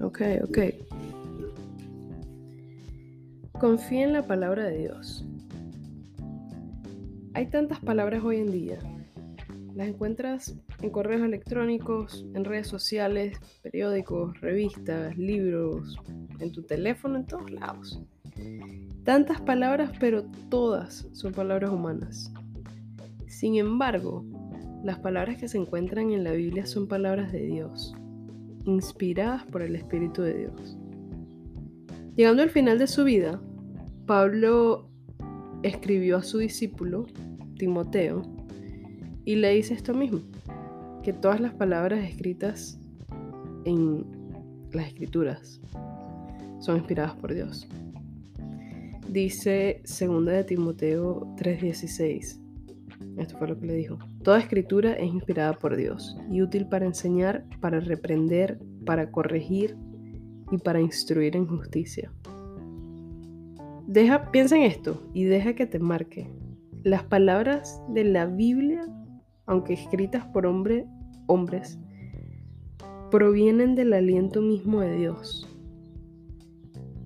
ok, ok. Confía en la palabra de Dios. Hay tantas palabras hoy en día. Las encuentras en correos electrónicos, en redes sociales, periódicos, revistas, libros, en tu teléfono, en todos lados. Tantas palabras, pero todas son palabras humanas. Sin embargo, las palabras que se encuentran en la Biblia son palabras de Dios, inspiradas por el Espíritu de Dios. Llegando al final de su vida, Pablo escribió a su discípulo, Timoteo, y le dice esto mismo, que todas las palabras escritas en las escrituras son inspiradas por Dios. Dice 2 de Timoteo 3:16. Esto fue lo que le dijo. Toda escritura es inspirada por Dios y útil para enseñar, para reprender, para corregir y para instruir en justicia piensa en esto y deja que te marque. Las palabras de la Biblia, aunque escritas por hombres, provienen del aliento mismo de Dios.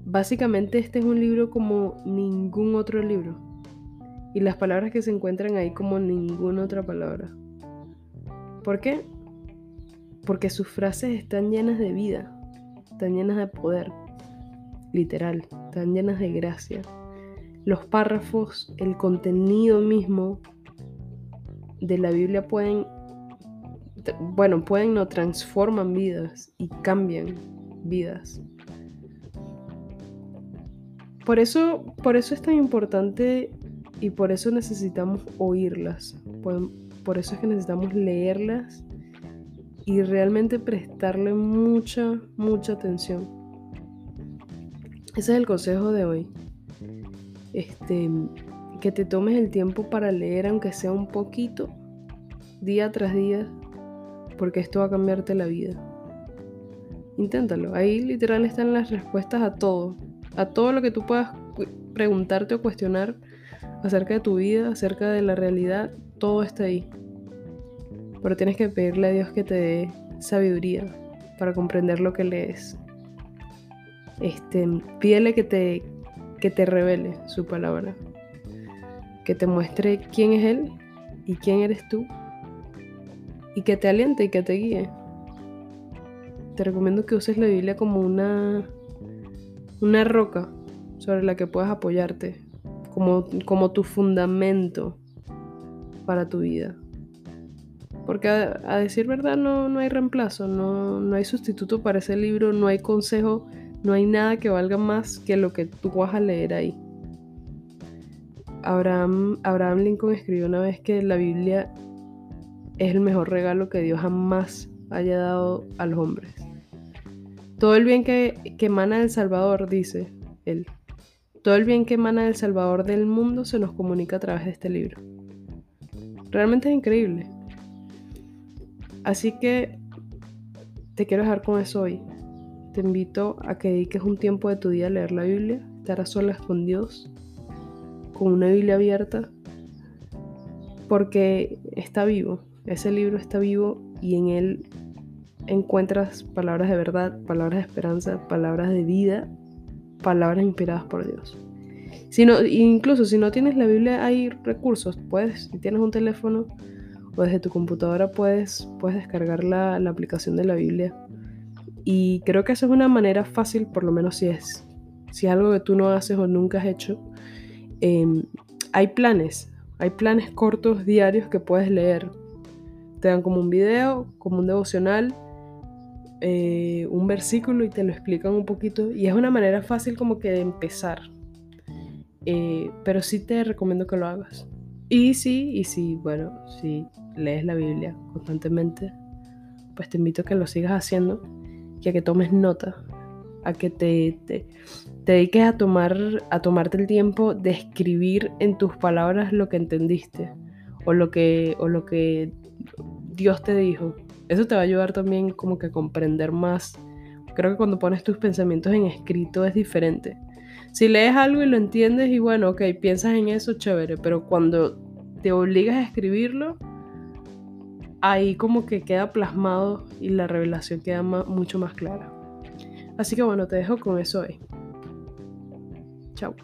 Básicamente este es un libro como ningún otro libro. Y las palabras que se encuentran ahí como ninguna otra palabra. ¿Por qué? Porque sus frases están llenas de vida, están llenas de poder, literal, están llenas de gracia. Los párrafos, el contenido mismo de la Biblia pueden, bueno, pueden no transforman vidas y cambian vidas. Por eso, por eso es tan importante y por eso necesitamos oírlas. Por, eso es que necesitamos leerlas y realmente prestarle mucha, mucha atención. Ese es el consejo de hoy. Este, que te tomes el tiempo para leer, aunque sea un poquito, día tras día, porque esto va a cambiarte la vida. Inténtalo. Ahí literal están las respuestas a todo. A todo lo que tú puedas preguntarte o cuestionar acerca de tu vida, acerca de la realidad, todo está ahí. Pero tienes que pedirle a Dios que te dé sabiduría para comprender lo que lees este, pídele que te, que te revele su palabra, que te muestre quién es Él y quién eres tú, y que te aliente y que te guíe. Te recomiendo que uses la Biblia como una, una roca sobre la que puedas apoyarte, como, como tu fundamento para tu vida. Porque a, decir verdad no, no hay reemplazo, no, no, hay sustituto para ese libro, no hay consejo no hay nada que valga más que lo que tú vas a leer ahí. Abraham, Abraham Lincoln escribió una vez que la Biblia es el mejor regalo que Dios jamás haya dado a los hombres. Todo el bien que, que emana del Salvador, dice él, todo el bien que emana del Salvador del mundo se nos comunica a través de este libro. Realmente es increíble. Así que te quiero dejar con eso hoy. Te invito a que dediques un tiempo de tu día a leer la Biblia, estar a solas con Dios, con una Biblia abierta, porque está vivo, ese libro está vivo y en él encuentras palabras de verdad, palabras de esperanza, palabras de vida, palabras inspiradas por Dios. Si no, incluso si no tienes la Biblia hay recursos, puedes, si tienes un teléfono o desde tu computadora puedes, puedes descargar la, la aplicación de la Biblia y creo que esa es una manera fácil, por lo menos si es, si es algo que tú no haces o nunca has hecho. Em, hay planes, hay planes cortos diarios que puedes leer. Te dan como un video, como un devocional, eh, un versículo y te lo explican un poquito. Y es una manera fácil como que de empezar. Eh, pero sí te recomiendo que lo hagas. Y sí, y sí, bueno, si lees la Biblia constantemente, pues te invito a que lo sigas haciendo y a que tomes nota, a que te, te, dediques a, tomar, a tomarte el tiempo de escribir en tus palabras lo que entendiste o lo que, o lo que Dios te dijo. Eso te va a ayudar también como que a comprender más. Creo que cuando pones tus pensamientos en escrito es diferente. Si lees algo y lo entiendes y bueno, ok, piensas en eso, chévere, pero cuando te obligas a escribirlo, ahí como que queda plasmado y la revelación queda mucho más clara. Así que bueno, te dejo con eso hoy. Chao.